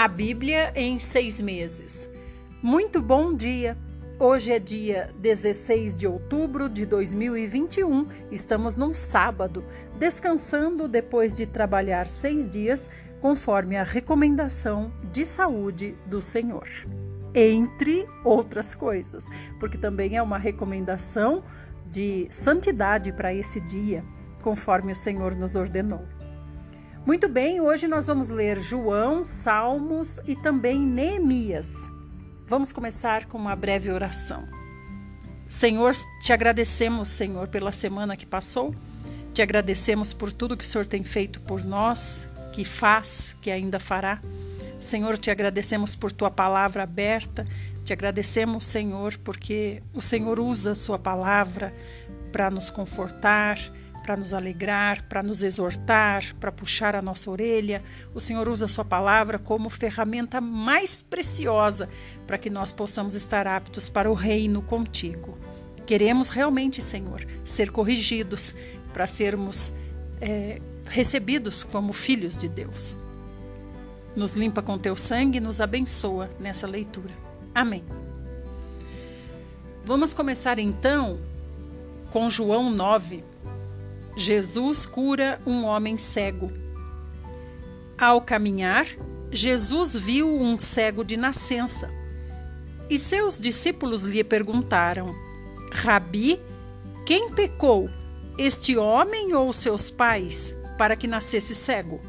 A Bíblia em seis meses. Muito bom dia! Hoje é dia 16 de outubro de 2021, estamos num sábado, descansando depois de trabalhar seis dias, conforme a recomendação de saúde do Senhor. Entre outras coisas, porque também é uma recomendação de santidade para esse dia, conforme o Senhor nos ordenou. Muito bem, hoje nós vamos ler João, Salmos e também Neemias. Vamos começar com uma breve oração. Senhor, te agradecemos, Senhor, pela semana que passou. Te agradecemos por tudo que o Senhor tem feito por nós, que faz, que ainda fará. Senhor, te agradecemos por tua palavra aberta. Te agradecemos, Senhor, porque o Senhor usa a sua palavra para nos confortar, para nos alegrar, para nos exortar, para puxar a nossa orelha. O Senhor usa a Sua palavra como ferramenta mais preciosa para que nós possamos estar aptos para o reino contigo. Queremos realmente, Senhor, ser corrigidos para sermos é, recebidos como filhos de Deus. Nos limpa com teu sangue e nos abençoa nessa leitura. Amém. Vamos começar então com João 9, Jesus cura um homem cego. Ao caminhar, Jesus viu um cego de nascença. E seus discípulos lhe perguntaram: Rabi, quem pecou, este homem ou seus pais, para que nascesse cego?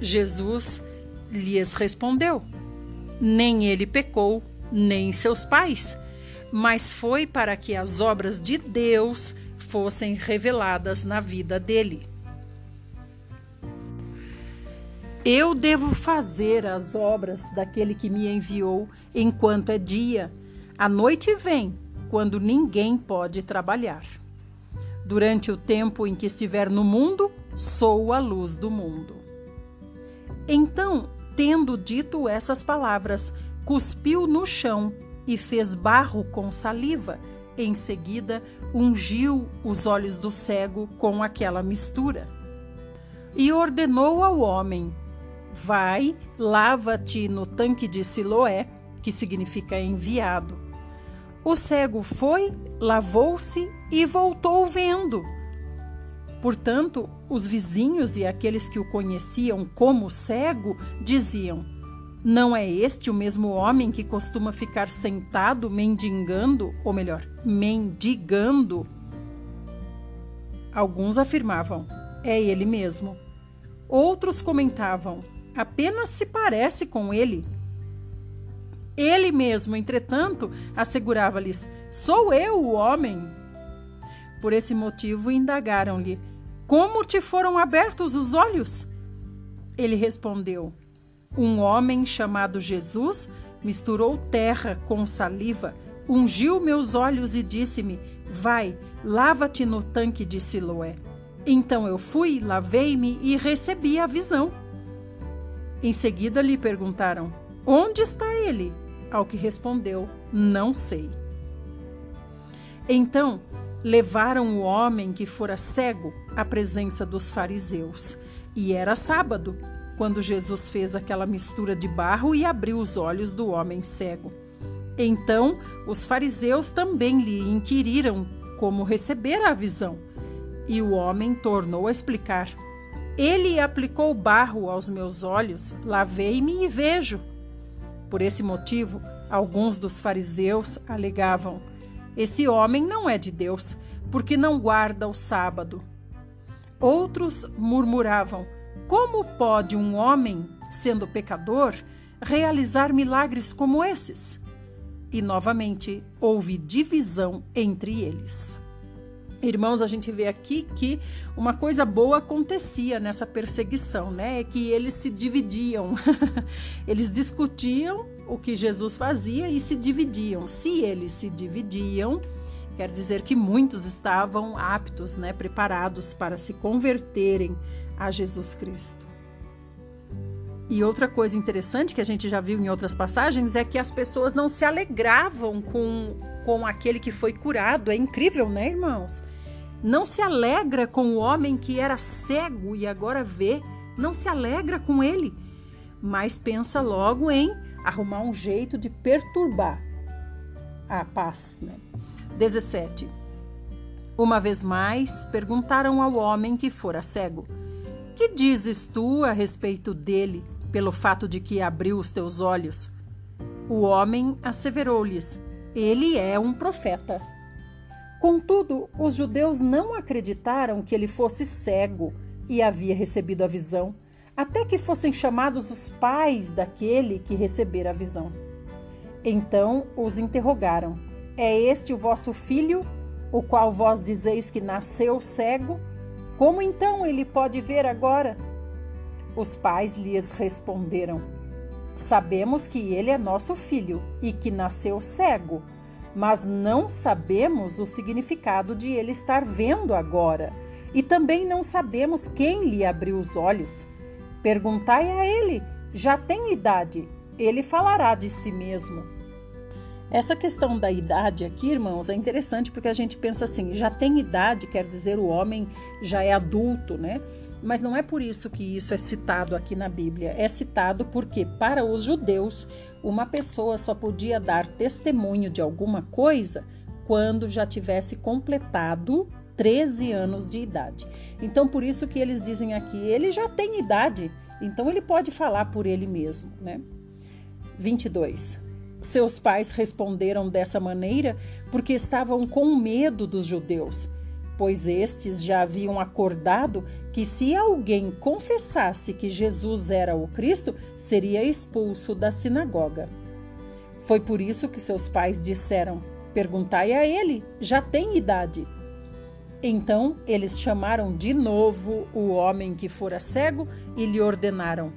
Jesus lhes respondeu: Nem ele pecou, nem seus pais, mas foi para que as obras de Deus fossem reveladas na vida dele. Eu devo fazer as obras daquele que me enviou enquanto é dia. A noite vem, quando ninguém pode trabalhar. Durante o tempo em que estiver no mundo, sou a luz do mundo. Então, tendo dito essas palavras, cuspiu no chão e fez barro com saliva em seguida, ungiu os olhos do cego com aquela mistura. E ordenou ao homem: Vai, lava-te no tanque de Siloé, que significa enviado. O cego foi, lavou-se e voltou vendo. Portanto, os vizinhos e aqueles que o conheciam como cego diziam: não é este o mesmo homem que costuma ficar sentado mendigando, ou melhor, mendigando? Alguns afirmavam: é ele mesmo. Outros comentavam: apenas se parece com ele. Ele mesmo, entretanto, assegurava-lhes: sou eu o homem. Por esse motivo, indagaram-lhe: como te foram abertos os olhos? Ele respondeu: um homem chamado Jesus misturou terra com saliva, ungiu meus olhos e disse-me: Vai, lava-te no tanque de Siloé. Então eu fui, lavei-me e recebi a visão. Em seguida lhe perguntaram: Onde está ele? Ao que respondeu: Não sei. Então levaram o homem que fora cego à presença dos fariseus. E era sábado quando Jesus fez aquela mistura de barro e abriu os olhos do homem cego. Então, os fariseus também lhe inquiriram como receber a visão. E o homem tornou a explicar: Ele aplicou barro aos meus olhos, lavei-me e vejo. Por esse motivo, alguns dos fariseus alegavam: Esse homem não é de Deus, porque não guarda o sábado. Outros murmuravam: como pode um homem, sendo pecador, realizar milagres como esses? E novamente houve divisão entre eles. Irmãos, a gente vê aqui que uma coisa boa acontecia nessa perseguição, né? É que eles se dividiam. eles discutiam o que Jesus fazia e se dividiam. Se eles se dividiam, quer dizer que muitos estavam aptos, né, preparados para se converterem a Jesus Cristo. E outra coisa interessante que a gente já viu em outras passagens é que as pessoas não se alegravam com, com aquele que foi curado. É incrível, né, irmãos? Não se alegra com o homem que era cego e agora vê. Não se alegra com ele. mas pensa logo em arrumar um jeito de perturbar a paz. Né? 17. Uma vez mais, perguntaram ao homem que fora cego: Que dizes tu a respeito dele, pelo fato de que abriu os teus olhos? O homem asseverou-lhes: Ele é um profeta. Contudo, os judeus não acreditaram que ele fosse cego e havia recebido a visão, até que fossem chamados os pais daquele que recebera a visão. Então os interrogaram: É este o vosso filho, o qual vós dizeis que nasceu cego? Como então ele pode ver agora? Os pais lhes responderam: Sabemos que ele é nosso filho e que nasceu cego, mas não sabemos o significado de ele estar vendo agora, e também não sabemos quem lhe abriu os olhos. Perguntai a ele, já tem idade, ele falará de si mesmo. Essa questão da idade aqui, irmãos, é interessante porque a gente pensa assim: já tem idade, quer dizer, o homem já é adulto, né? Mas não é por isso que isso é citado aqui na Bíblia. É citado porque, para os judeus, uma pessoa só podia dar testemunho de alguma coisa quando já tivesse completado 13 anos de idade. Então, por isso que eles dizem aqui, ele já tem idade, então ele pode falar por ele mesmo, né? 22. Seus pais responderam dessa maneira porque estavam com medo dos judeus, pois estes já haviam acordado que se alguém confessasse que Jesus era o Cristo, seria expulso da sinagoga. Foi por isso que seus pais disseram: Perguntai a ele, já tem idade. Então eles chamaram de novo o homem que fora cego e lhe ordenaram: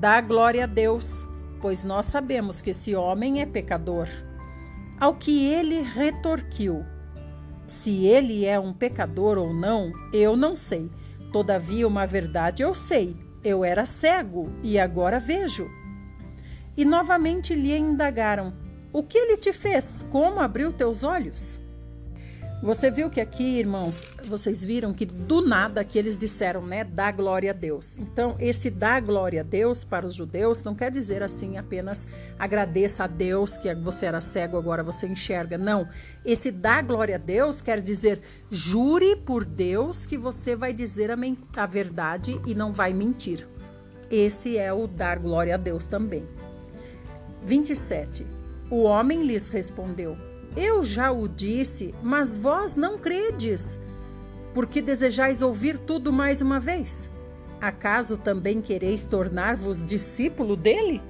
Dá glória a Deus, pois nós sabemos que esse homem é pecador. Ao que ele retorquiu: Se ele é um pecador ou não, eu não sei Todavia, uma verdade eu sei: eu era cego e agora vejo. E novamente lhe indagaram: O que ele te fez? Como abriu teus olhos? Você viu que aqui, irmãos, vocês viram que do nada que eles disseram, né, dá glória a Deus. Então, esse dá glória a Deus para os judeus não quer dizer assim apenas agradeça a Deus que você era cego, agora você enxerga. Não. Esse dá glória a Deus quer dizer jure por Deus que você vai dizer a, a verdade e não vai mentir. Esse é o dar glória a Deus também. 27. O homem lhes respondeu: eu já o disse, mas vós não credes. Porque desejais ouvir tudo mais uma vez? Acaso também quereis tornar-vos discípulo dele?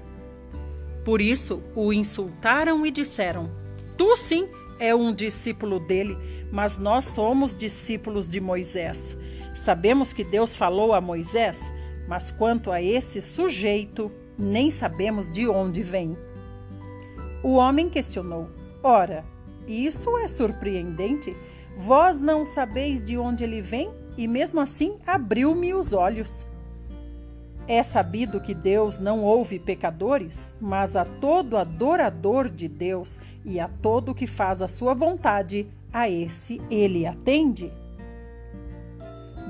Por isso o insultaram e disseram: Tu sim é um discípulo dele, mas nós somos discípulos de Moisés. Sabemos que Deus falou a Moisés, mas quanto a esse sujeito, nem sabemos de onde vem. O homem questionou: Ora, isso é surpreendente. Vós não sabeis de onde ele vem e mesmo assim abriu-me os olhos. É sabido que Deus não ouve pecadores, mas a todo adorador de Deus e a todo que faz a sua vontade, a esse ele atende.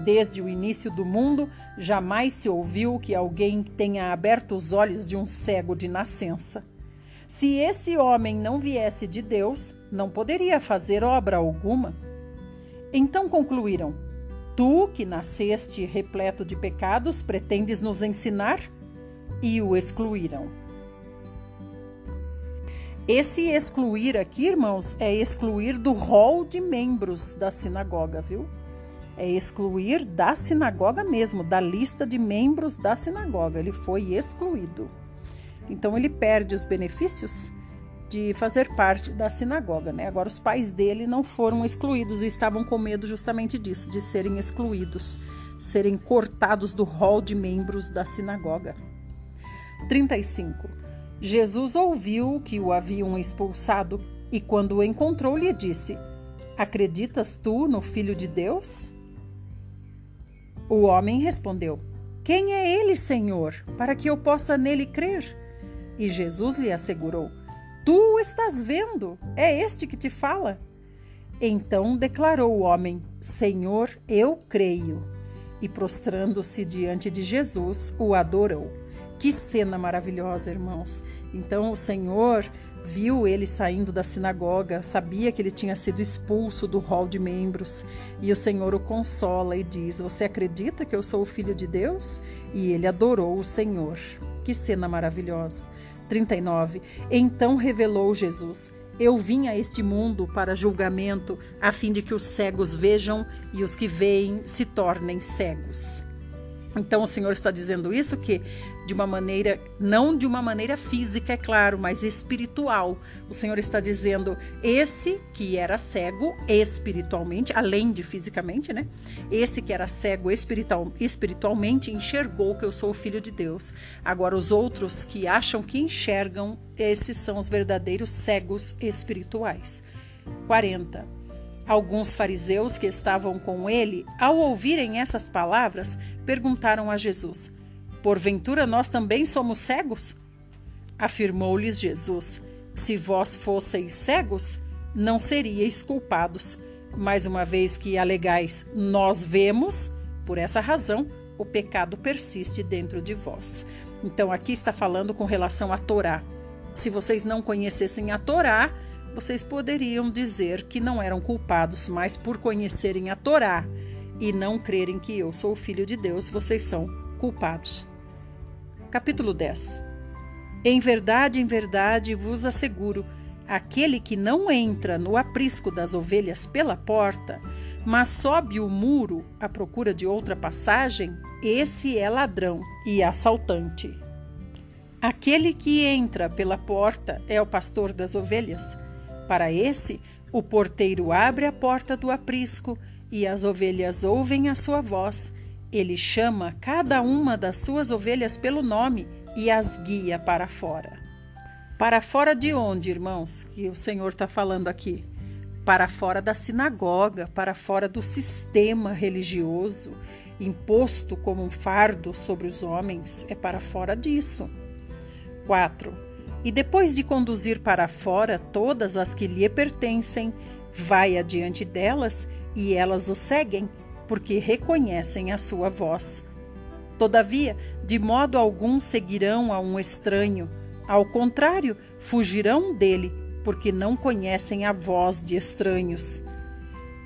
Desde o início do mundo, jamais se ouviu que alguém tenha aberto os olhos de um cego de nascença. Se esse homem não viesse de Deus, não poderia fazer obra alguma. Então concluíram: Tu, que nasceste repleto de pecados, pretendes nos ensinar? E o excluíram. Esse excluir aqui, irmãos, é excluir do rol de membros da sinagoga, viu? É excluir da sinagoga mesmo, da lista de membros da sinagoga. Ele foi excluído. Então ele perde os benefícios de fazer parte da sinagoga, né? Agora os pais dele não foram excluídos e estavam com medo justamente disso, de serem excluídos, serem cortados do rol de membros da sinagoga. 35. Jesus ouviu que o haviam expulsado e quando o encontrou lhe disse: Acreditas tu no Filho de Deus? O homem respondeu: Quem é ele, Senhor, para que eu possa nele crer? E Jesus lhe assegurou: Tu estás vendo, é este que te fala. Então declarou o homem: Senhor, eu creio. E prostrando-se diante de Jesus, o adorou. Que cena maravilhosa, irmãos. Então o Senhor viu ele saindo da sinagoga, sabia que ele tinha sido expulso do hall de membros, e o Senhor o consola e diz: Você acredita que eu sou o filho de Deus? E ele adorou o Senhor. Que cena maravilhosa. 39. Então revelou Jesus: Eu vim a este mundo para julgamento, a fim de que os cegos vejam e os que veem se tornem cegos. Então o Senhor está dizendo isso que de uma maneira, não de uma maneira física, é claro, mas espiritual. O Senhor está dizendo: esse que era cego espiritualmente, além de fisicamente, né? Esse que era cego espiritual, espiritualmente enxergou que eu sou o filho de Deus. Agora, os outros que acham que enxergam, esses são os verdadeiros cegos espirituais. 40. Alguns fariseus que estavam com ele, ao ouvirem essas palavras, perguntaram a Jesus: Porventura nós também somos cegos? Afirmou-lhes Jesus: Se vós fosseis cegos, não seríeis culpados. Mas uma vez que alegais, nós vemos, por essa razão, o pecado persiste dentro de vós. Então aqui está falando com relação à Torá. Se vocês não conhecessem a Torá, vocês poderiam dizer que não eram culpados, mas por conhecerem a Torá e não crerem que eu sou o filho de Deus, vocês são culpados. Capítulo 10 Em verdade, em verdade vos asseguro: aquele que não entra no aprisco das ovelhas pela porta, mas sobe o muro à procura de outra passagem, esse é ladrão e assaltante. Aquele que entra pela porta é o pastor das ovelhas. Para esse, o porteiro abre a porta do aprisco e as ovelhas ouvem a sua voz. Ele chama cada uma das suas ovelhas pelo nome e as guia para fora. Para fora de onde, irmãos, que o Senhor está falando aqui? Para fora da sinagoga, para fora do sistema religioso imposto como um fardo sobre os homens, é para fora disso. 4. E depois de conduzir para fora todas as que lhe pertencem, vai adiante delas e elas o seguem, porque reconhecem a sua voz. Todavia, de modo algum seguirão a um estranho, ao contrário, fugirão dele, porque não conhecem a voz de estranhos.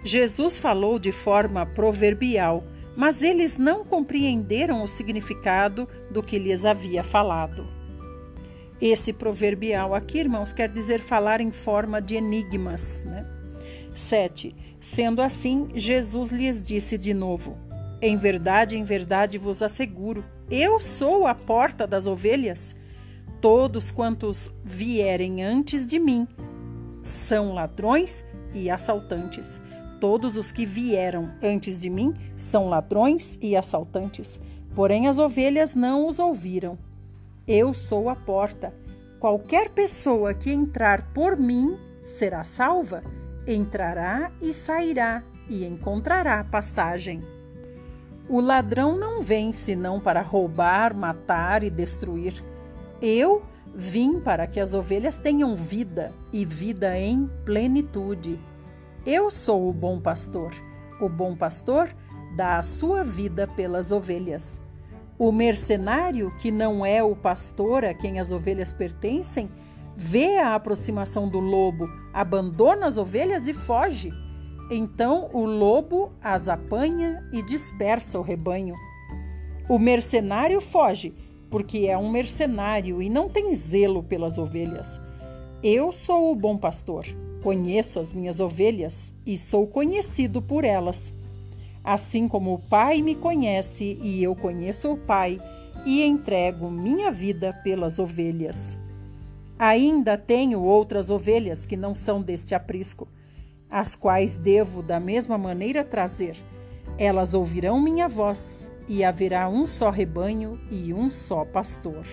Jesus falou de forma proverbial, mas eles não compreenderam o significado do que lhes havia falado. Esse proverbial aqui, irmãos, quer dizer falar em forma de enigmas. Né? 7. Sendo assim, Jesus lhes disse de novo: Em verdade, em verdade vos asseguro, eu sou a porta das ovelhas. Todos quantos vierem antes de mim são ladrões e assaltantes. Todos os que vieram antes de mim são ladrões e assaltantes. Porém, as ovelhas não os ouviram. Eu sou a porta. Qualquer pessoa que entrar por mim será salva, entrará e sairá e encontrará pastagem. O ladrão não vem senão para roubar, matar e destruir. Eu vim para que as ovelhas tenham vida e vida em plenitude. Eu sou o bom pastor. O bom pastor dá a sua vida pelas ovelhas. O mercenário, que não é o pastor a quem as ovelhas pertencem, vê a aproximação do lobo, abandona as ovelhas e foge. Então o lobo as apanha e dispersa o rebanho. O mercenário foge, porque é um mercenário e não tem zelo pelas ovelhas. Eu sou o bom pastor, conheço as minhas ovelhas e sou conhecido por elas. Assim como o Pai me conhece e eu conheço o Pai, e entrego minha vida pelas ovelhas. Ainda tenho outras ovelhas que não são deste aprisco, as quais devo da mesma maneira trazer. Elas ouvirão minha voz, e haverá um só rebanho e um só pastor.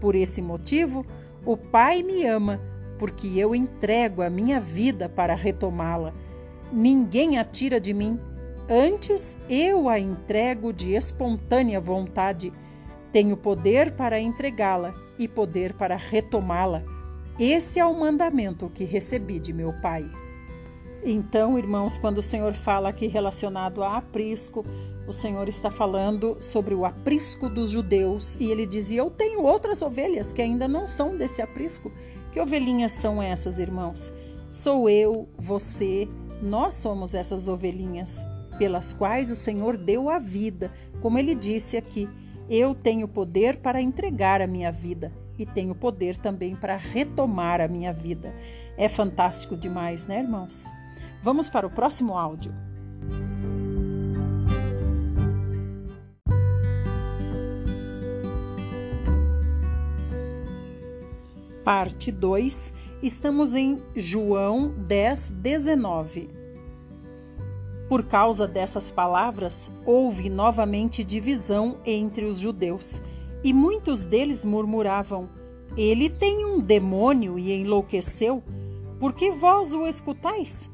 Por esse motivo, o Pai me ama, porque eu entrego a minha vida para retomá-la. Ninguém a tira de mim Antes eu a entrego de espontânea vontade. Tenho poder para entregá-la e poder para retomá-la. Esse é o mandamento que recebi de meu Pai. Então, irmãos, quando o Senhor fala aqui relacionado a aprisco, o Senhor está falando sobre o aprisco dos judeus e ele dizia: Eu tenho outras ovelhas que ainda não são desse aprisco. Que ovelhinhas são essas, irmãos? Sou eu, você, nós somos essas ovelhinhas pelas quais o Senhor deu a vida, como ele disse aqui. Eu tenho poder para entregar a minha vida e tenho poder também para retomar a minha vida. É fantástico demais, né, irmãos? Vamos para o próximo áudio. Parte 2, estamos em João 10, 19. Por causa dessas palavras, houve novamente divisão entre os judeus, e muitos deles murmuravam: Ele tem um demônio e enlouqueceu, por que vós o escutais?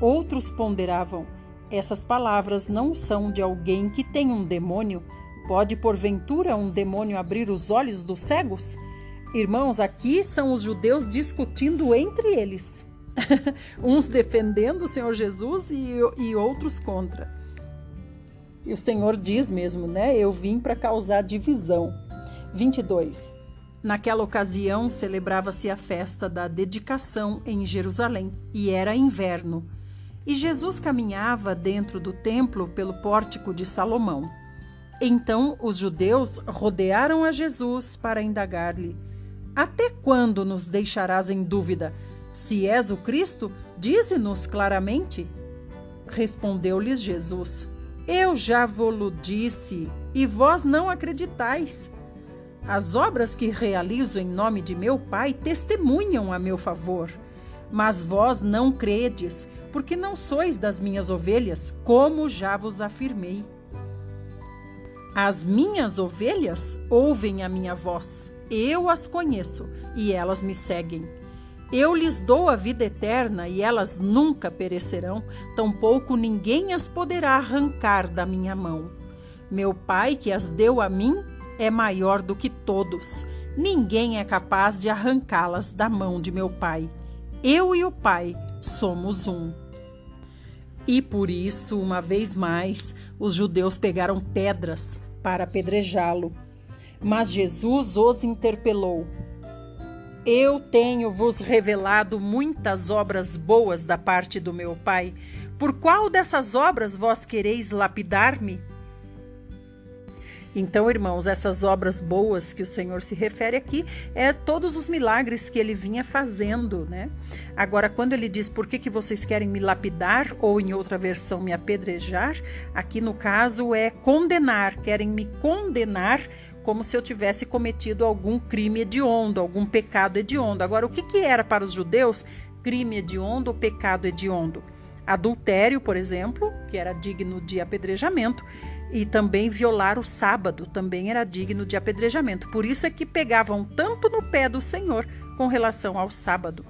Outros ponderavam: Essas palavras não são de alguém que tem um demônio. Pode porventura um demônio abrir os olhos dos cegos? Irmãos, aqui são os judeus discutindo entre eles. Uns defendendo o Senhor Jesus e, e outros contra. E o Senhor diz mesmo, né? Eu vim para causar divisão. 22. Naquela ocasião celebrava-se a festa da dedicação em Jerusalém e era inverno. E Jesus caminhava dentro do templo pelo pórtico de Salomão. Então os judeus rodearam a Jesus para indagar-lhe até quando nos deixarás em dúvida? Se és o Cristo, dize-nos claramente. Respondeu-lhes Jesus: Eu já vou-lo disse, e vós não acreditais. As obras que realizo em nome de meu Pai testemunham a meu favor. Mas vós não credes, porque não sois das minhas ovelhas, como já vos afirmei. As minhas ovelhas ouvem a minha voz eu as conheço e elas me seguem. Eu lhes dou a vida eterna e elas nunca perecerão, tampouco ninguém as poderá arrancar da minha mão. Meu Pai, que as deu a mim, é maior do que todos. Ninguém é capaz de arrancá-las da mão de meu Pai. Eu e o Pai somos um. E por isso, uma vez mais, os judeus pegaram pedras para apedrejá-lo. Mas Jesus os interpelou: Eu tenho vos revelado muitas obras boas da parte do meu Pai. Por qual dessas obras vós quereis lapidar-me? Então, irmãos, essas obras boas que o Senhor se refere aqui é todos os milagres que ele vinha fazendo, né? Agora, quando ele diz por que, que vocês querem me lapidar, ou em outra versão, me apedrejar, aqui no caso é condenar, querem me condenar como se eu tivesse cometido algum crime hediondo, algum pecado hediondo. Agora, o que, que era para os judeus crime hediondo ou pecado hediondo? Adultério, por exemplo, que era digno de apedrejamento, e também violar o sábado também era digno de apedrejamento. Por isso é que pegavam tanto no pé do Senhor com relação ao sábado.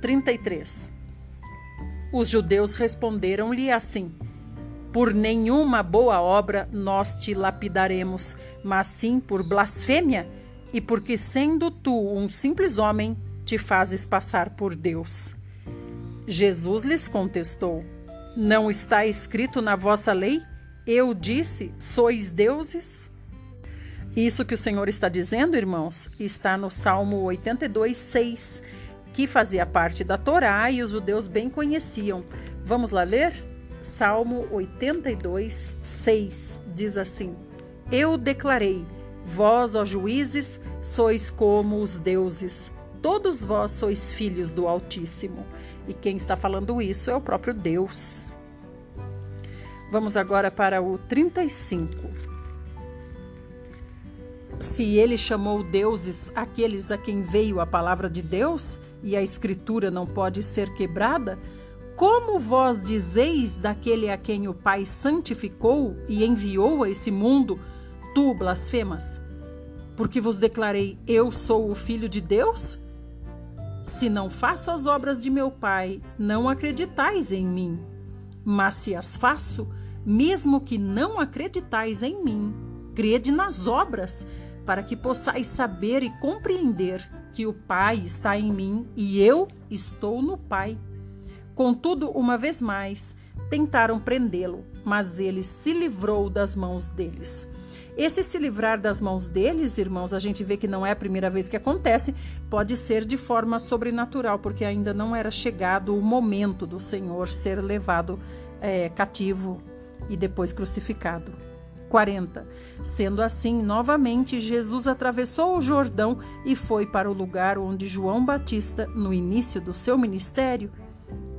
33. Os judeus responderam-lhe assim: por nenhuma boa obra nós te lapidaremos, mas sim por blasfêmia e porque, sendo tu um simples homem, te fazes passar por Deus. Jesus lhes contestou: Não está escrito na vossa lei? Eu disse: sois deuses? Isso que o Senhor está dizendo, irmãos, está no Salmo 82, 6, que fazia parte da Torá e os judeus bem conheciam. Vamos lá ler? Salmo 82, 6 diz assim: Eu declarei, vós, ó juízes, sois como os deuses, todos vós sois filhos do Altíssimo. E quem está falando isso é o próprio Deus. Vamos agora para o 35. Se ele chamou deuses aqueles a quem veio a palavra de Deus, e a escritura não pode ser quebrada, como vós dizeis daquele a quem o Pai santificou e enviou a esse mundo, tu blasfemas? Porque vos declarei, eu sou o Filho de Deus? Se não faço as obras de meu Pai, não acreditais em mim. Mas se as faço, mesmo que não acreditais em mim, crede nas obras, para que possais saber e compreender que o Pai está em mim e eu estou no Pai. Contudo, uma vez mais, tentaram prendê-lo, mas ele se livrou das mãos deles. Esse se livrar das mãos deles, irmãos, a gente vê que não é a primeira vez que acontece, pode ser de forma sobrenatural, porque ainda não era chegado o momento do Senhor ser levado é, cativo e depois crucificado. 40. Sendo assim, novamente, Jesus atravessou o Jordão e foi para o lugar onde João Batista, no início do seu ministério,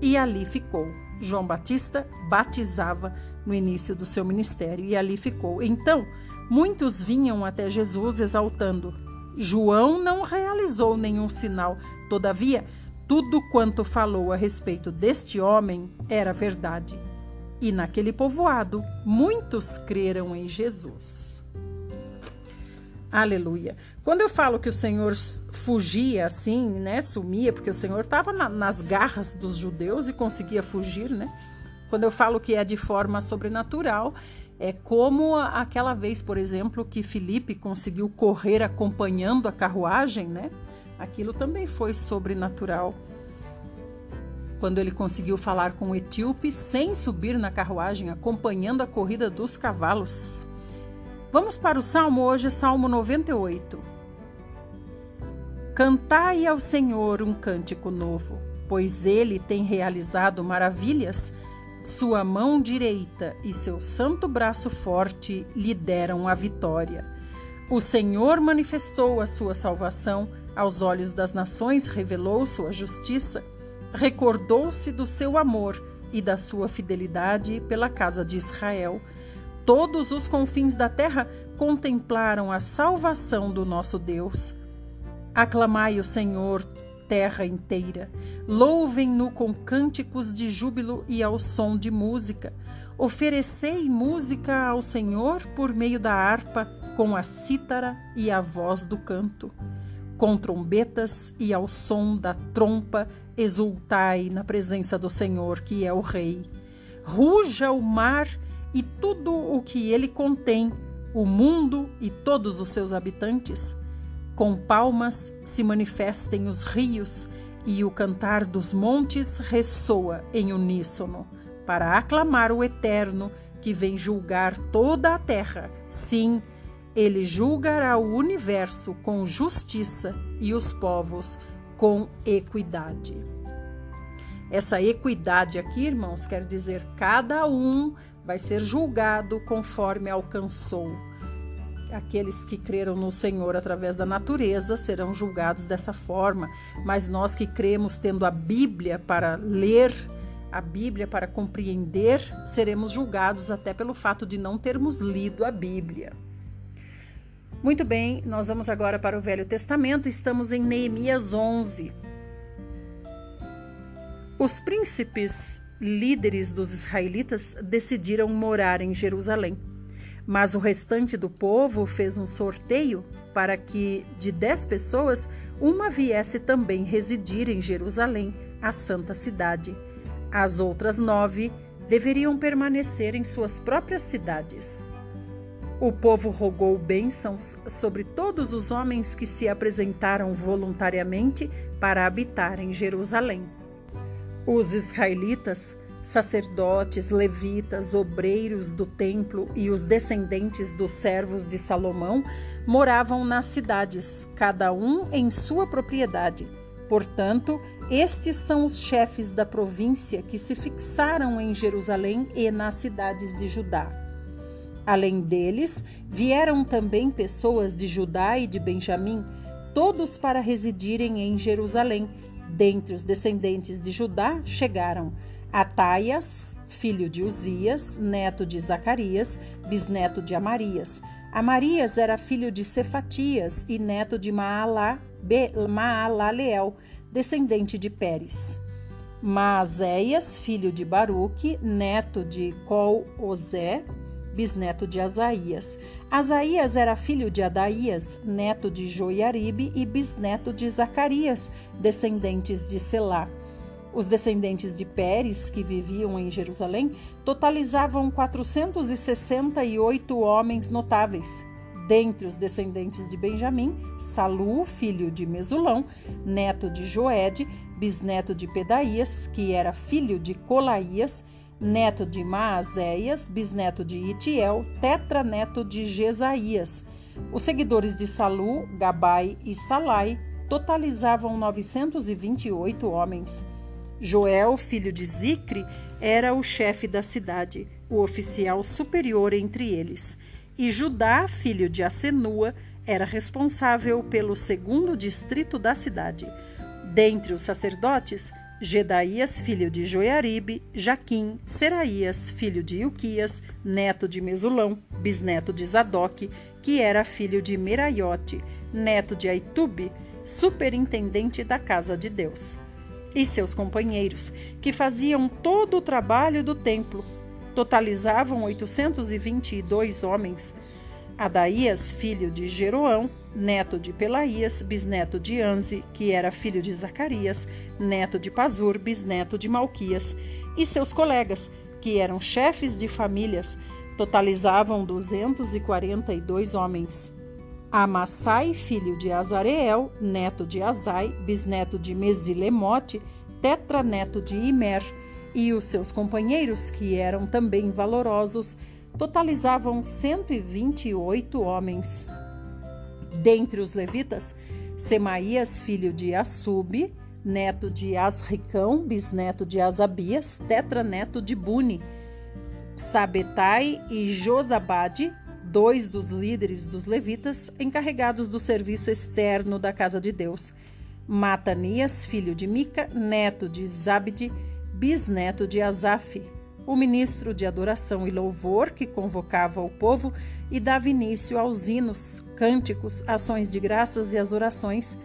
e ali ficou. João Batista batizava no início do seu ministério e ali ficou. Então, Muitos vinham até Jesus exaltando: João não realizou nenhum sinal, todavia, tudo quanto falou a respeito deste homem era verdade. E naquele povoado, muitos creram em Jesus. Aleluia. Quando eu falo que o Senhor fugia assim, né, sumia, porque o Senhor estava na, nas garras dos judeus e conseguia fugir, né? Quando eu falo que é de forma sobrenatural, é como aquela vez, por exemplo, que Felipe conseguiu correr acompanhando a carruagem, né? Aquilo também foi sobrenatural. Quando ele conseguiu falar com o etíope sem subir na carruagem, acompanhando a corrida dos cavalos. Vamos para o salmo hoje, Salmo 98. Cantai ao Senhor um cântico novo, pois ele tem realizado maravilhas sua mão direita e seu santo braço forte lhe deram a vitória. O Senhor manifestou a sua salvação, aos olhos das nações revelou sua justiça, recordou-se do seu amor e da sua fidelidade pela casa de Israel. Todos os confins da terra contemplaram a salvação do nosso Deus. Aclamai o Senhor, terra inteira. Louvem-no com cânticos de júbilo e ao som de música. Oferecei música ao Senhor por meio da harpa, com a cítara e a voz do canto. Com trombetas e ao som da trompa, exultai na presença do Senhor, que é o Rei. Ruja o mar e tudo o que ele contém, o mundo e todos os seus habitantes com palmas se manifestem os rios e o cantar dos montes ressoa em uníssono, para aclamar o Eterno que vem julgar toda a terra. Sim, ele julgará o universo com justiça e os povos com equidade. Essa equidade aqui, irmãos, quer dizer cada um vai ser julgado conforme alcançou aqueles que creram no Senhor através da natureza serão julgados dessa forma, mas nós que cremos tendo a Bíblia para ler, a Bíblia para compreender, seremos julgados até pelo fato de não termos lido a Bíblia. Muito bem, nós vamos agora para o Velho Testamento, estamos em Neemias 11. Os príncipes líderes dos israelitas decidiram morar em Jerusalém. Mas o restante do povo fez um sorteio para que, de dez pessoas, uma viesse também residir em Jerusalém, a santa cidade. As outras nove deveriam permanecer em suas próprias cidades. O povo rogou bênçãos sobre todos os homens que se apresentaram voluntariamente para habitar em Jerusalém. Os israelitas sacerdotes, levitas, obreiros do templo e os descendentes dos servos de Salomão moravam nas cidades, cada um em sua propriedade. Portanto, estes são os chefes da província que se fixaram em Jerusalém e nas cidades de Judá. Além deles, vieram também pessoas de Judá e de Benjamim, todos para residirem em Jerusalém. Dentre os descendentes de Judá chegaram Ataias, filho de Uzias, neto de Zacarias, bisneto de Amarias. Amarias era filho de Cefatias e neto de Maalá, Maalaleel, descendente de Pérez. Maazéias, filho de Baruque, neto de Col-Ozé, bisneto de Asaías. Asaías era filho de Adaías, neto de Joiaribe e bisneto de Zacarias, descendentes de Selá. Os descendentes de Pérez, que viviam em Jerusalém, totalizavam 468 homens notáveis. Dentre os descendentes de Benjamim, Salu, filho de Mesulão, neto de Joede, bisneto de Pedaías, que era filho de Colaías, neto de Maazéias, bisneto de Itiel, tetraneto de Jesaías. Os seguidores de Salu, Gabai e Salai totalizavam 928 homens. Joel, filho de Zicre, era o chefe da cidade, o oficial superior entre eles. E Judá, filho de Asenua, era responsável pelo segundo distrito da cidade. Dentre os sacerdotes, Gedaías, filho de Joiaribe, Jaquim, Seraías, filho de Ilquias, neto de Mesulão, bisneto de Zadok, que era filho de Meraiote, neto de Aitube, superintendente da casa de Deus. E seus companheiros, que faziam todo o trabalho do templo, totalizavam 822 homens. Adaías, filho de Jeroão, neto de Pelaías, bisneto de Anze, que era filho de Zacarias, neto de Pazur, bisneto de Malquias, e seus colegas, que eram chefes de famílias, totalizavam 242 homens. Amassai, filho de Azareel, neto de Azai, bisneto de Mesilemote, tetraneto de Imer, e os seus companheiros, que eram também valorosos, totalizavam 128 homens. Dentre os levitas, Semaías, filho de Assub, neto de Asricão, bisneto de Asabias, tetraneto de Buni, Sabetai e Josabade, dois dos líderes dos levitas encarregados do serviço externo da casa de Deus. Matanias, filho de Mica, neto de Zabde, bisneto de Asaf, o ministro de adoração e louvor que convocava o povo e dava início aos hinos, cânticos, ações de graças e as orações.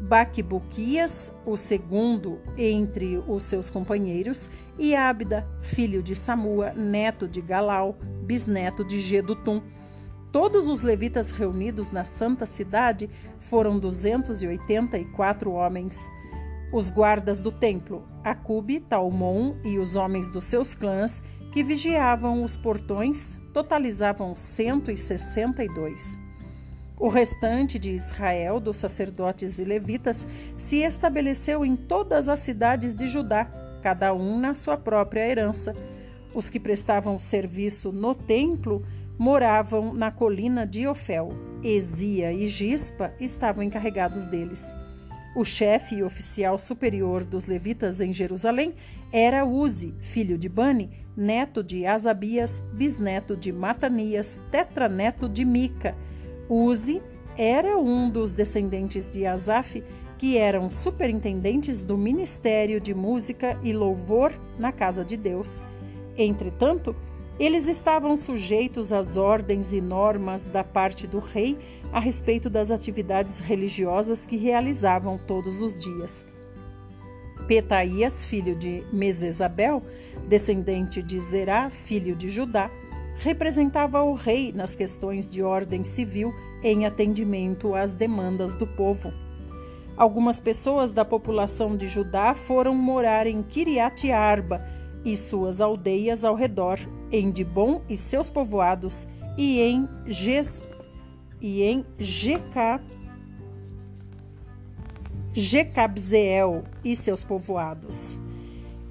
Baquibuquias, o segundo entre os seus companheiros, e Ábida, filho de Samua, neto de Galau, bisneto de Gedutum. Todos os levitas reunidos na santa cidade foram 284 homens. Os guardas do templo, Acube, Talmon e os homens dos seus clãs que vigiavam os portões totalizavam 162. O restante de Israel, dos sacerdotes e levitas, se estabeleceu em todas as cidades de Judá, cada um na sua própria herança. Os que prestavam serviço no templo moravam na colina de Ofel. Ezia e Gispa estavam encarregados deles. O chefe e oficial superior dos levitas em Jerusalém era Uzi, filho de Bani, neto de Asabias, bisneto de Matanias, tetraneto de Mica. Uzi era um dos descendentes de Asaf, que eram superintendentes do ministério de música e louvor na casa de Deus. Entretanto, eles estavam sujeitos às ordens e normas da parte do rei a respeito das atividades religiosas que realizavam todos os dias. Petaías, filho de Mesesabel, descendente de Zerá, filho de Judá, representava o rei nas questões de ordem civil em atendimento às demandas do povo. Algumas pessoas da população de Judá foram morar em Kiriat Arba e suas aldeias ao redor, em Dibon e seus povoados, e em Ges e em Jeca, Jecabzeel e seus povoados.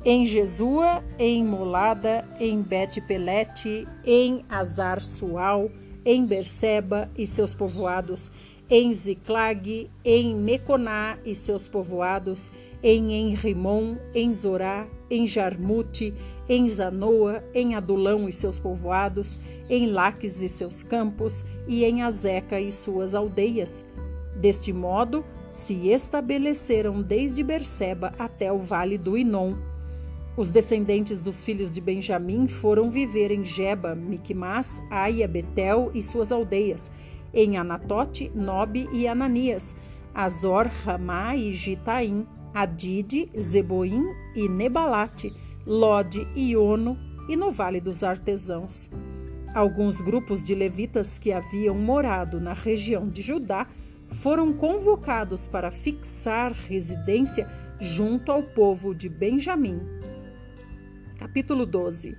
Em Jesua, em Molada, em Bet-Pelete, em Azar-Sual, em Berseba e seus povoados, em Ziclag, em Meconá e seus povoados, em Enrimon, em Zorá, em Jarmute, em Zanoa, em Adulão e seus povoados, em Laques e seus campos, e em Azeca e suas aldeias. Deste modo, se estabeleceram desde Berseba até o vale do Inom. Os descendentes dos filhos de Benjamim foram viver em Jeba, Miquimás, Aia, Betel e suas aldeias, em Anatote, Nobe e Ananias, Azor, Ramá e Gitaim, Adide, Zeboim e Nebalate, Lode e Ono, e no Vale dos Artesãos. Alguns grupos de levitas que haviam morado na região de Judá foram convocados para fixar residência junto ao povo de Benjamim. Capítulo 12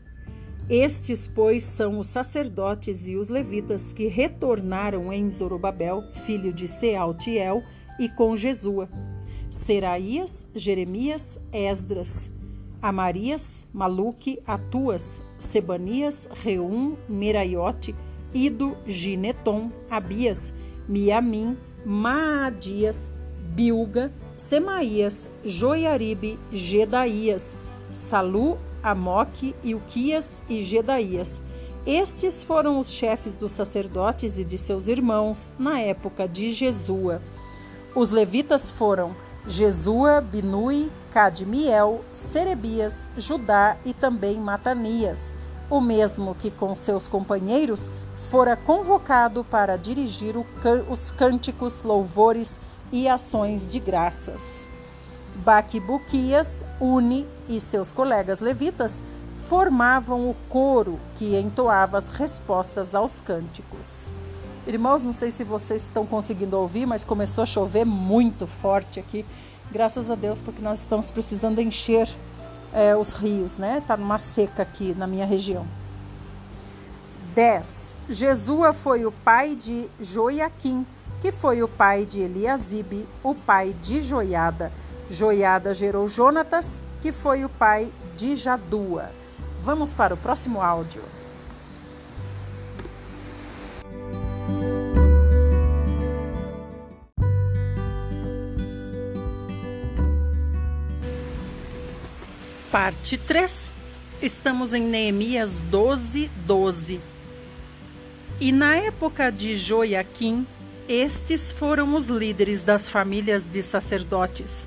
Estes, pois, são os sacerdotes e os levitas que retornaram em Zorobabel, filho de Sealtiel, e com Jesua Seraías, Jeremias, Esdras, Amarias, Maluque, Atuas, Sebanias, Reum, Meraiote, Ido, Gineton, Abias, Miamim, Maadias, Bilga, Semaías, Joiaribe, Gedaías, Salu, Amoque, Ilquias e Gedaías. Estes foram os chefes dos sacerdotes e de seus irmãos na época de Jesua. Os levitas foram Jesua, Binui, Cadmiel, Serebias, Judá e também Matanias, o mesmo que com seus companheiros fora convocado para dirigir os cânticos, louvores e ações de graças. Baquibuquias, Uni e seus colegas levitas formavam o coro que entoava as respostas aos cânticos. Irmãos, não sei se vocês estão conseguindo ouvir, mas começou a chover muito forte aqui. Graças a Deus, porque nós estamos precisando encher é, os rios, né? Tá numa seca aqui na minha região. 10. Jesua foi o pai de Joiaquim, que foi o pai de Eliasibe, o pai de Joiada. Joiada gerou Jonatas, que foi o pai de Jadua. Vamos para o próximo áudio. Parte 3. Estamos em Neemias 12, 12. E na época de Joiaquim, estes foram os líderes das famílias de sacerdotes.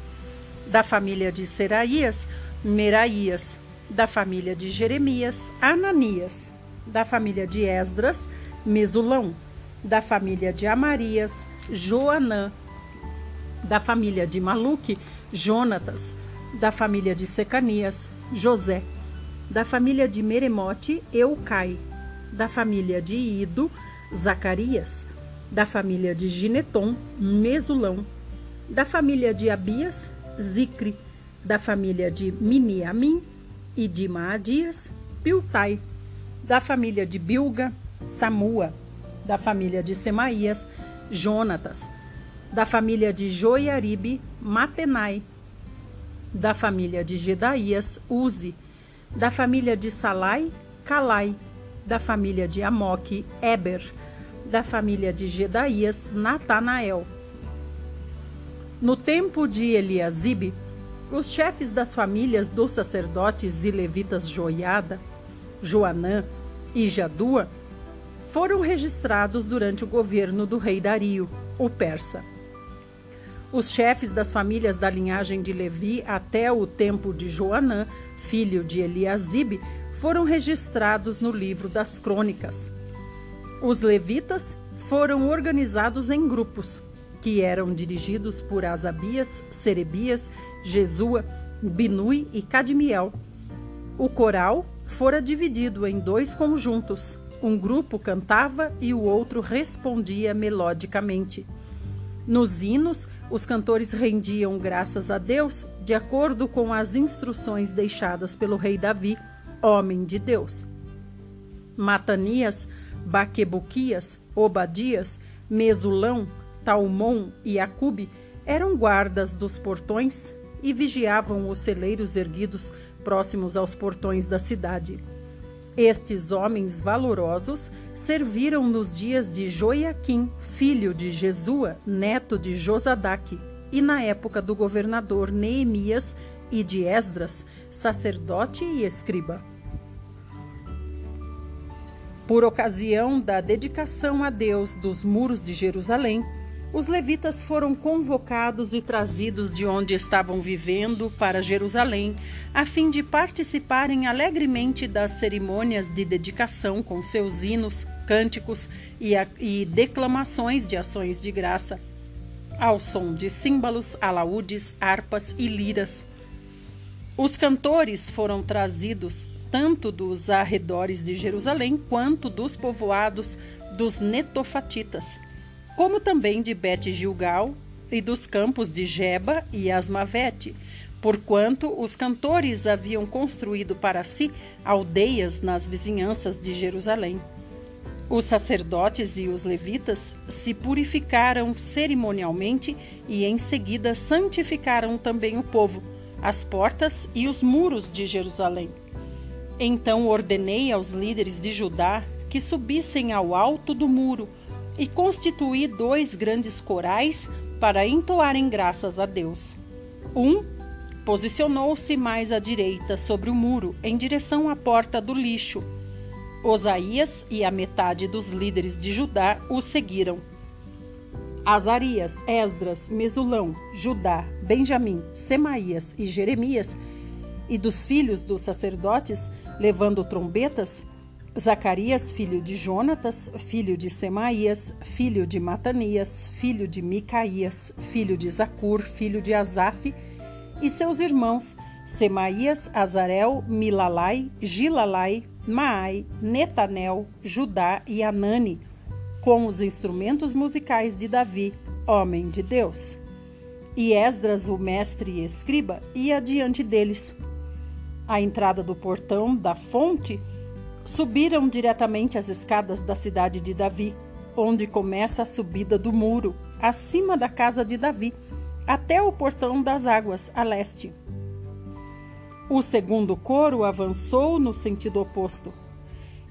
Da família de Seraías, Meraías. Da família de Jeremias, Ananias. Da família de Esdras, Mesulão. Da família de Amarias, Joanã. Da família de Maluque, Jonatas. Da família de Secanias, José. Da família de Meremote, Eucai. Da família de Ido, Zacarias. Da família de Gineton, Mesulão. Da família de Abias, Zicre, da família de Miniamim e de Maadias, Piltai, da família de Bilga, Samua, da família de Semaías, Jonatas, da família de Joiaribe, Matenai, da família de Gedaías, Uzi, da família de Salai, Calai, da família de Amoque, Eber, da família de Gedaías, Natanael, no tempo de Eliasibe, os chefes das famílias dos sacerdotes e levitas Joiada, Joanã e Jadua foram registrados durante o governo do rei Dario, o persa. Os chefes das famílias da linhagem de Levi até o tempo de Joanã, filho de Eliasibe, foram registrados no livro das crônicas. Os levitas foram organizados em grupos que eram dirigidos por Asabias, Serebias, Jesua, Binui e Cadmiel. O coral fora dividido em dois conjuntos. Um grupo cantava e o outro respondia melodicamente. Nos hinos, os cantores rendiam graças a Deus de acordo com as instruções deixadas pelo rei Davi, homem de Deus. Matanias, Baquebuquias, Obadias, Mesulão, Talmon e Acube eram guardas dos portões e vigiavam os celeiros erguidos próximos aos portões da cidade. Estes homens valorosos serviram nos dias de Joiaquim, filho de Jesua, neto de Josadaque, e na época do governador Neemias e de Esdras, sacerdote e escriba. Por ocasião da dedicação a Deus dos muros de Jerusalém, os levitas foram convocados e trazidos de onde estavam vivendo para Jerusalém, a fim de participarem alegremente das cerimônias de dedicação com seus hinos, cânticos e, a, e declamações de ações de graça, ao som de símbolos, alaúdes, harpas e liras. Os cantores foram trazidos tanto dos arredores de Jerusalém quanto dos povoados dos netofatitas como também de Bet Gilgal e dos campos de Jeba e Asmavete, porquanto os cantores haviam construído para si aldeias nas vizinhanças de Jerusalém. Os sacerdotes e os levitas se purificaram cerimonialmente e em seguida santificaram também o povo, as portas e os muros de Jerusalém. Então ordenei aos líderes de Judá que subissem ao alto do muro e constituí dois grandes corais para entoarem graças a Deus. Um posicionou-se mais à direita sobre o muro, em direção à porta do lixo. Osaías e a metade dos líderes de Judá o seguiram. Azarias, Esdras, Mesulão, Judá, Benjamim, Semaías e Jeremias, e dos filhos dos sacerdotes, levando trombetas, Zacarias, filho de Jonatas, filho de Semaías, filho de Matanias, filho de Micaías, filho de Zacur, filho de Asaf, e seus irmãos, Semaías, Azarel, Milalai, Gilalai, Maai, Netanel, Judá e Anani, com os instrumentos musicais de Davi, homem de Deus. E Esdras, o mestre e escriba, ia diante deles. À entrada do portão da fonte, subiram diretamente as escadas da cidade de Davi, onde começa a subida do muro, acima da casa de Davi, até o portão das águas, a leste. O segundo coro avançou no sentido oposto.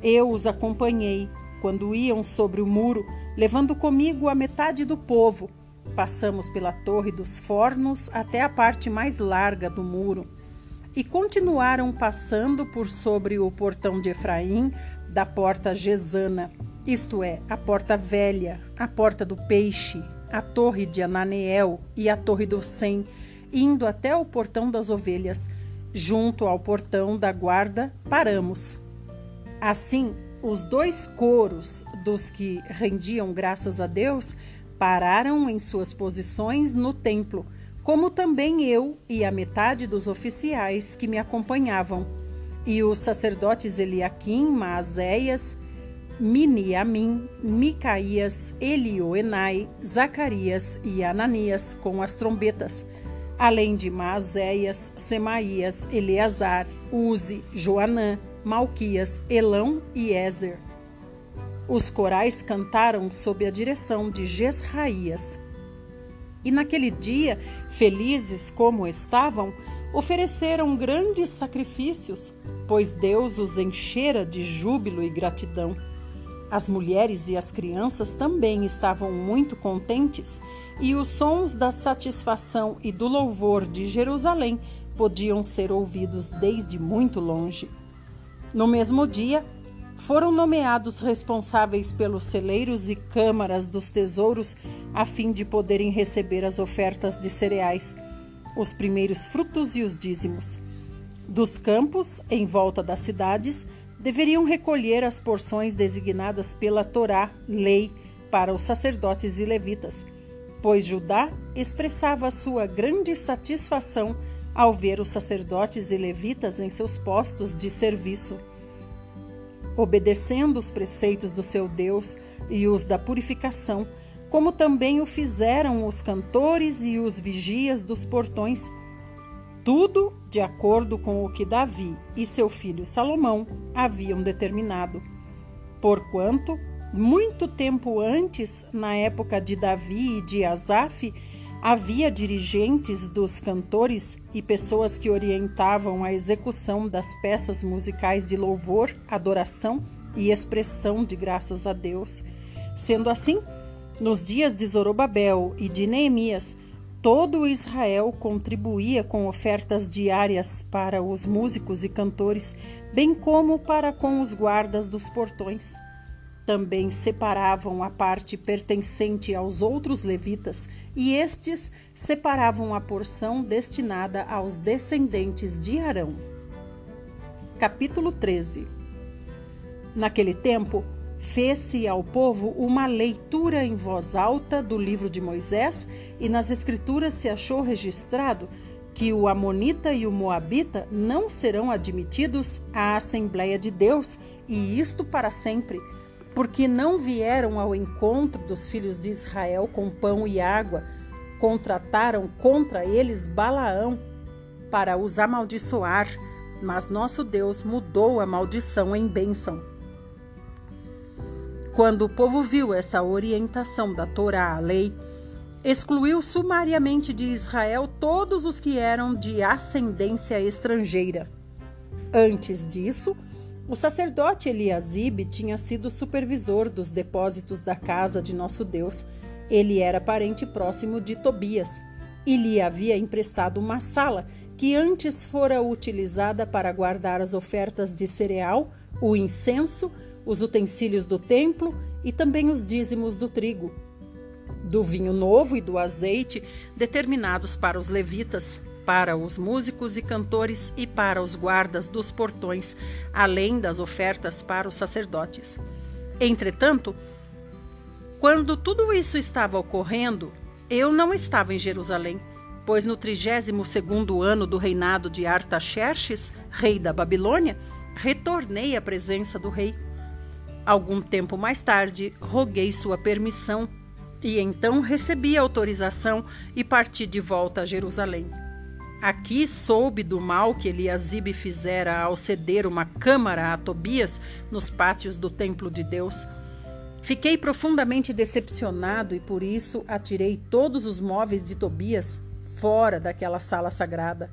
Eu os acompanhei quando iam sobre o muro, levando comigo a metade do povo. Passamos pela Torre dos Fornos até a parte mais larga do muro e continuaram passando por sobre o portão de Efraim da porta Gesana, isto é, a porta velha, a porta do peixe, a torre de Ananeel e a torre do Sem, indo até o portão das ovelhas. Junto ao portão da guarda, paramos. Assim, os dois coros dos que rendiam graças a Deus pararam em suas posições no templo como também eu e a metade dos oficiais que me acompanhavam, e os sacerdotes Eliaquim, Maazéias, Miniamim, Micaías, Elioenai, Zacarias e Ananias com as trombetas, além de Maazéias, Semaías, Eleazar, Uzi, Joanã, Malquias, Elão e Ézer. Os corais cantaram sob a direção de Gesraías. E naquele dia, felizes como estavam, ofereceram grandes sacrifícios, pois Deus os enchera de júbilo e gratidão. As mulheres e as crianças também estavam muito contentes, e os sons da satisfação e do louvor de Jerusalém podiam ser ouvidos desde muito longe. No mesmo dia, foram nomeados responsáveis pelos celeiros e câmaras dos tesouros a fim de poderem receber as ofertas de cereais, os primeiros frutos e os dízimos. Dos campos, em volta das cidades, deveriam recolher as porções designadas pela Torá, lei, para os sacerdotes e levitas, pois Judá expressava sua grande satisfação ao ver os sacerdotes e levitas em seus postos de serviço obedecendo os preceitos do seu Deus e os da purificação, como também o fizeram os cantores e os vigias dos portões. Tudo de acordo com o que Davi e seu filho Salomão haviam determinado. Porquanto, muito tempo antes, na época de Davi e de Asaf, Havia dirigentes dos cantores e pessoas que orientavam a execução das peças musicais de louvor, adoração e expressão de graças a Deus. Sendo assim, nos dias de Zorobabel e de Neemias, todo Israel contribuía com ofertas diárias para os músicos e cantores, bem como para com os guardas dos portões. Também separavam a parte pertencente aos outros levitas e estes separavam a porção destinada aos descendentes de Arão. Capítulo 13 Naquele tempo, fez-se ao povo uma leitura em voz alta do livro de Moisés, e nas Escrituras se achou registrado que o Amonita e o Moabita não serão admitidos à Assembleia de Deus, e isto para sempre porque não vieram ao encontro dos filhos de Israel com pão e água, contrataram contra eles Balaão para os amaldiçoar, mas nosso Deus mudou a maldição em bênção. Quando o povo viu essa orientação da Torá, a lei, excluiu sumariamente de Israel todos os que eram de ascendência estrangeira. Antes disso, o sacerdote Eliasibe tinha sido supervisor dos depósitos da casa de nosso Deus. Ele era parente próximo de Tobias e lhe havia emprestado uma sala que antes fora utilizada para guardar as ofertas de cereal, o incenso, os utensílios do templo e também os dízimos do trigo, do vinho novo e do azeite, determinados para os levitas, para os músicos e cantores e para os guardas dos portões, além das ofertas para os sacerdotes. Entretanto, quando tudo isso estava ocorrendo, eu não estava em Jerusalém, pois no trigésimo segundo ano do reinado de Artaxerxes, rei da Babilônia, retornei à presença do rei. Algum tempo mais tarde, roguei sua permissão e então recebi autorização e parti de volta a Jerusalém. Aqui soube do mal que Eliasibe fizera ao ceder uma câmara a Tobias nos pátios do templo de Deus. Fiquei profundamente decepcionado e por isso atirei todos os móveis de Tobias fora daquela sala sagrada.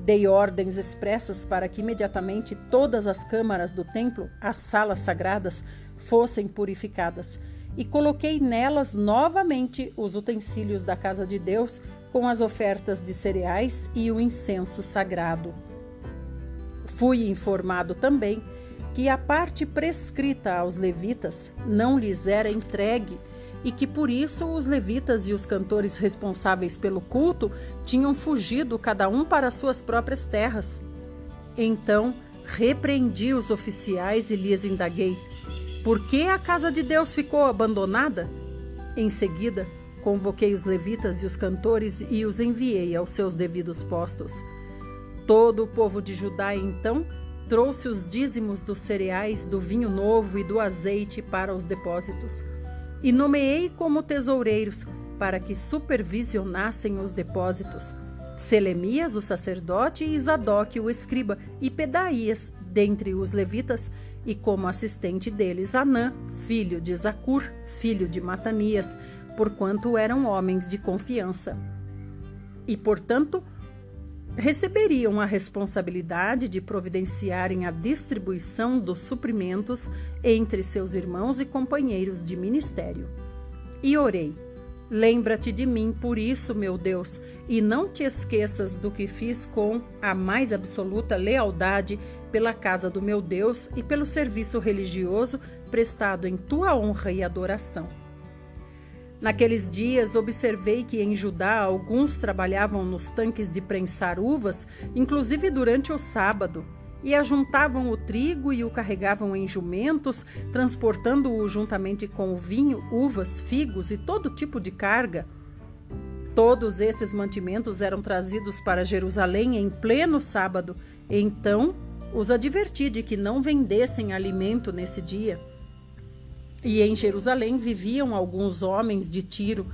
Dei ordens expressas para que imediatamente todas as câmaras do templo, as salas sagradas, fossem purificadas, e coloquei nelas novamente os utensílios da casa de Deus com as ofertas de cereais e o incenso sagrado. Fui informado também que a parte prescrita aos levitas não lhes era entregue e que por isso os levitas e os cantores responsáveis pelo culto tinham fugido cada um para suas próprias terras. Então repreendi os oficiais e lhes indaguei: por que a casa de Deus ficou abandonada? Em seguida, Convoquei os levitas e os cantores e os enviei aos seus devidos postos. Todo o povo de Judá, então, trouxe os dízimos dos cereais, do vinho novo e do azeite para os depósitos. E nomeei como tesoureiros para que supervisionassem os depósitos. Selemias, o sacerdote, e Zadok, o escriba, e Pedaías, dentre os levitas, e como assistente deles Anã, filho de Zacur, filho de Matanias, porquanto eram homens de confiança. E, portanto, receberiam a responsabilidade de providenciarem a distribuição dos suprimentos entre seus irmãos e companheiros de ministério. E orei: Lembra-te de mim por isso, meu Deus, e não te esqueças do que fiz com a mais absoluta lealdade pela casa do meu Deus e pelo serviço religioso prestado em tua honra e adoração. Naqueles dias observei que em Judá alguns trabalhavam nos tanques de prensar uvas, inclusive durante o sábado, e ajuntavam o trigo e o carregavam em jumentos, transportando-o juntamente com o vinho, uvas, figos e todo tipo de carga. Todos esses mantimentos eram trazidos para Jerusalém em pleno sábado. Então os adverti de que não vendessem alimento nesse dia. E em Jerusalém viviam alguns homens de Tiro.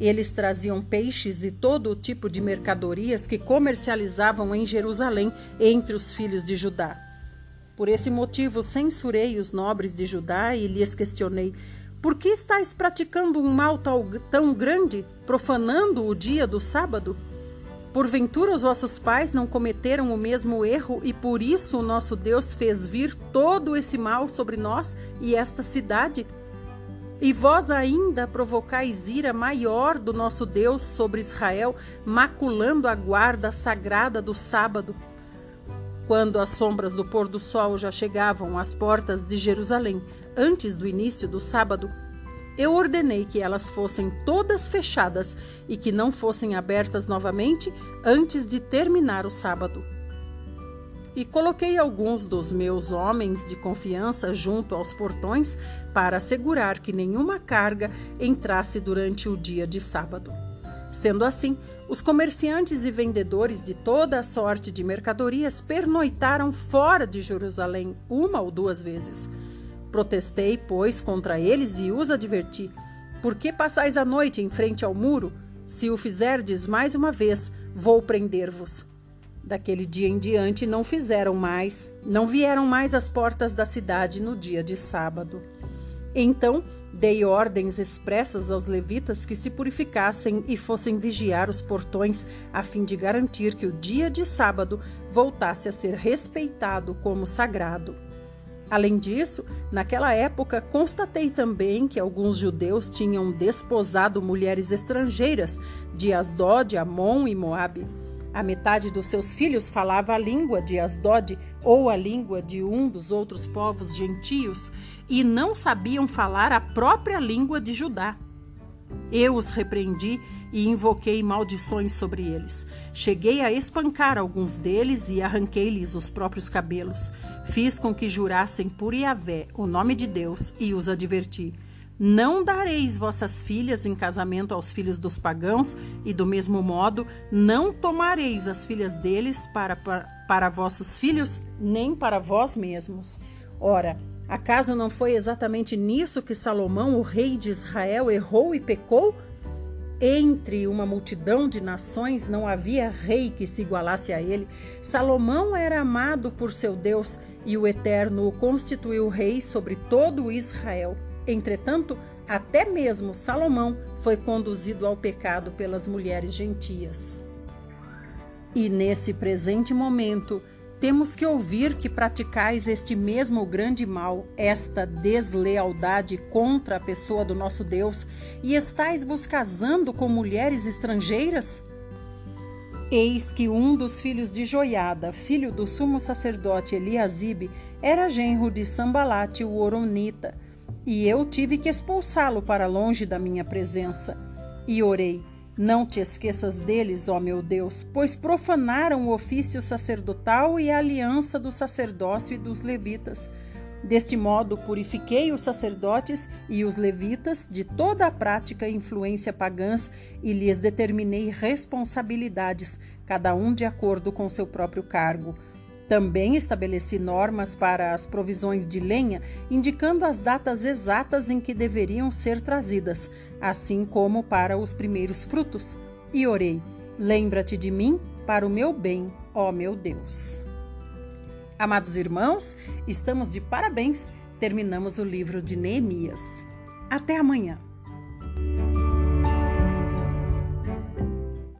Eles traziam peixes e todo o tipo de mercadorias que comercializavam em Jerusalém entre os filhos de Judá. Por esse motivo, censurei os nobres de Judá e lhes questionei: Por que estáis praticando um mal tão grande, profanando o dia do sábado? Porventura os vossos pais não cometeram o mesmo erro e por isso o nosso Deus fez vir todo esse mal sobre nós e esta cidade? E vós ainda provocais ira maior do nosso Deus sobre Israel, maculando a guarda sagrada do sábado. Quando as sombras do pôr do sol já chegavam às portas de Jerusalém, antes do início do sábado, eu ordenei que elas fossem todas fechadas e que não fossem abertas novamente antes de terminar o sábado e coloquei alguns dos meus homens de confiança junto aos portões para assegurar que nenhuma carga entrasse durante o dia de sábado. Sendo assim, os comerciantes e vendedores de toda a sorte de mercadorias pernoitaram fora de Jerusalém uma ou duas vezes. Protestei, pois, contra eles e os adverti: Por que passais a noite em frente ao muro? Se o fizerdes mais uma vez, vou prender-vos. Daquele dia em diante não fizeram mais, não vieram mais às portas da cidade no dia de sábado. Então dei ordens expressas aos levitas que se purificassem e fossem vigiar os portões, a fim de garantir que o dia de sábado voltasse a ser respeitado como sagrado. Além disso, naquela época constatei também que alguns judeus tinham desposado mulheres estrangeiras de Asdod, Amon e Moabe. A metade dos seus filhos falava a língua de Asdod ou a língua de um dos outros povos gentios e não sabiam falar a própria língua de Judá. Eu os repreendi e invoquei maldições sobre eles. Cheguei a espancar alguns deles e arranquei-lhes os próprios cabelos. Fiz com que jurassem por Yahvé, o nome de Deus, e os adverti. Não dareis vossas filhas em casamento aos filhos dos pagãos, e do mesmo modo não tomareis as filhas deles para, para, para vossos filhos, nem para vós mesmos. Ora, acaso não foi exatamente nisso que Salomão, o rei de Israel, errou e pecou? Entre uma multidão de nações não havia rei que se igualasse a ele. Salomão era amado por seu Deus e o Eterno o constituiu rei sobre todo Israel. Entretanto, até mesmo Salomão foi conduzido ao pecado pelas mulheres gentias. E nesse presente momento, temos que ouvir que praticais este mesmo grande mal, esta deslealdade contra a pessoa do nosso Deus, e estáis vos casando com mulheres estrangeiras? Eis que um dos filhos de Joiada, filho do sumo sacerdote Eliasibe, era genro de Sambalate, o Oronita, e eu tive que expulsá-lo para longe da minha presença. E orei: não te esqueças deles, ó meu Deus, pois profanaram o ofício sacerdotal e a aliança do sacerdócio e dos levitas. Deste modo, purifiquei os sacerdotes e os levitas de toda a prática e influência pagãs e lhes determinei responsabilidades, cada um de acordo com seu próprio cargo também estabeleci normas para as provisões de lenha, indicando as datas exatas em que deveriam ser trazidas, assim como para os primeiros frutos. E orei: Lembra-te de mim para o meu bem, ó meu Deus. Amados irmãos, estamos de parabéns. Terminamos o livro de Neemias. Até amanhã.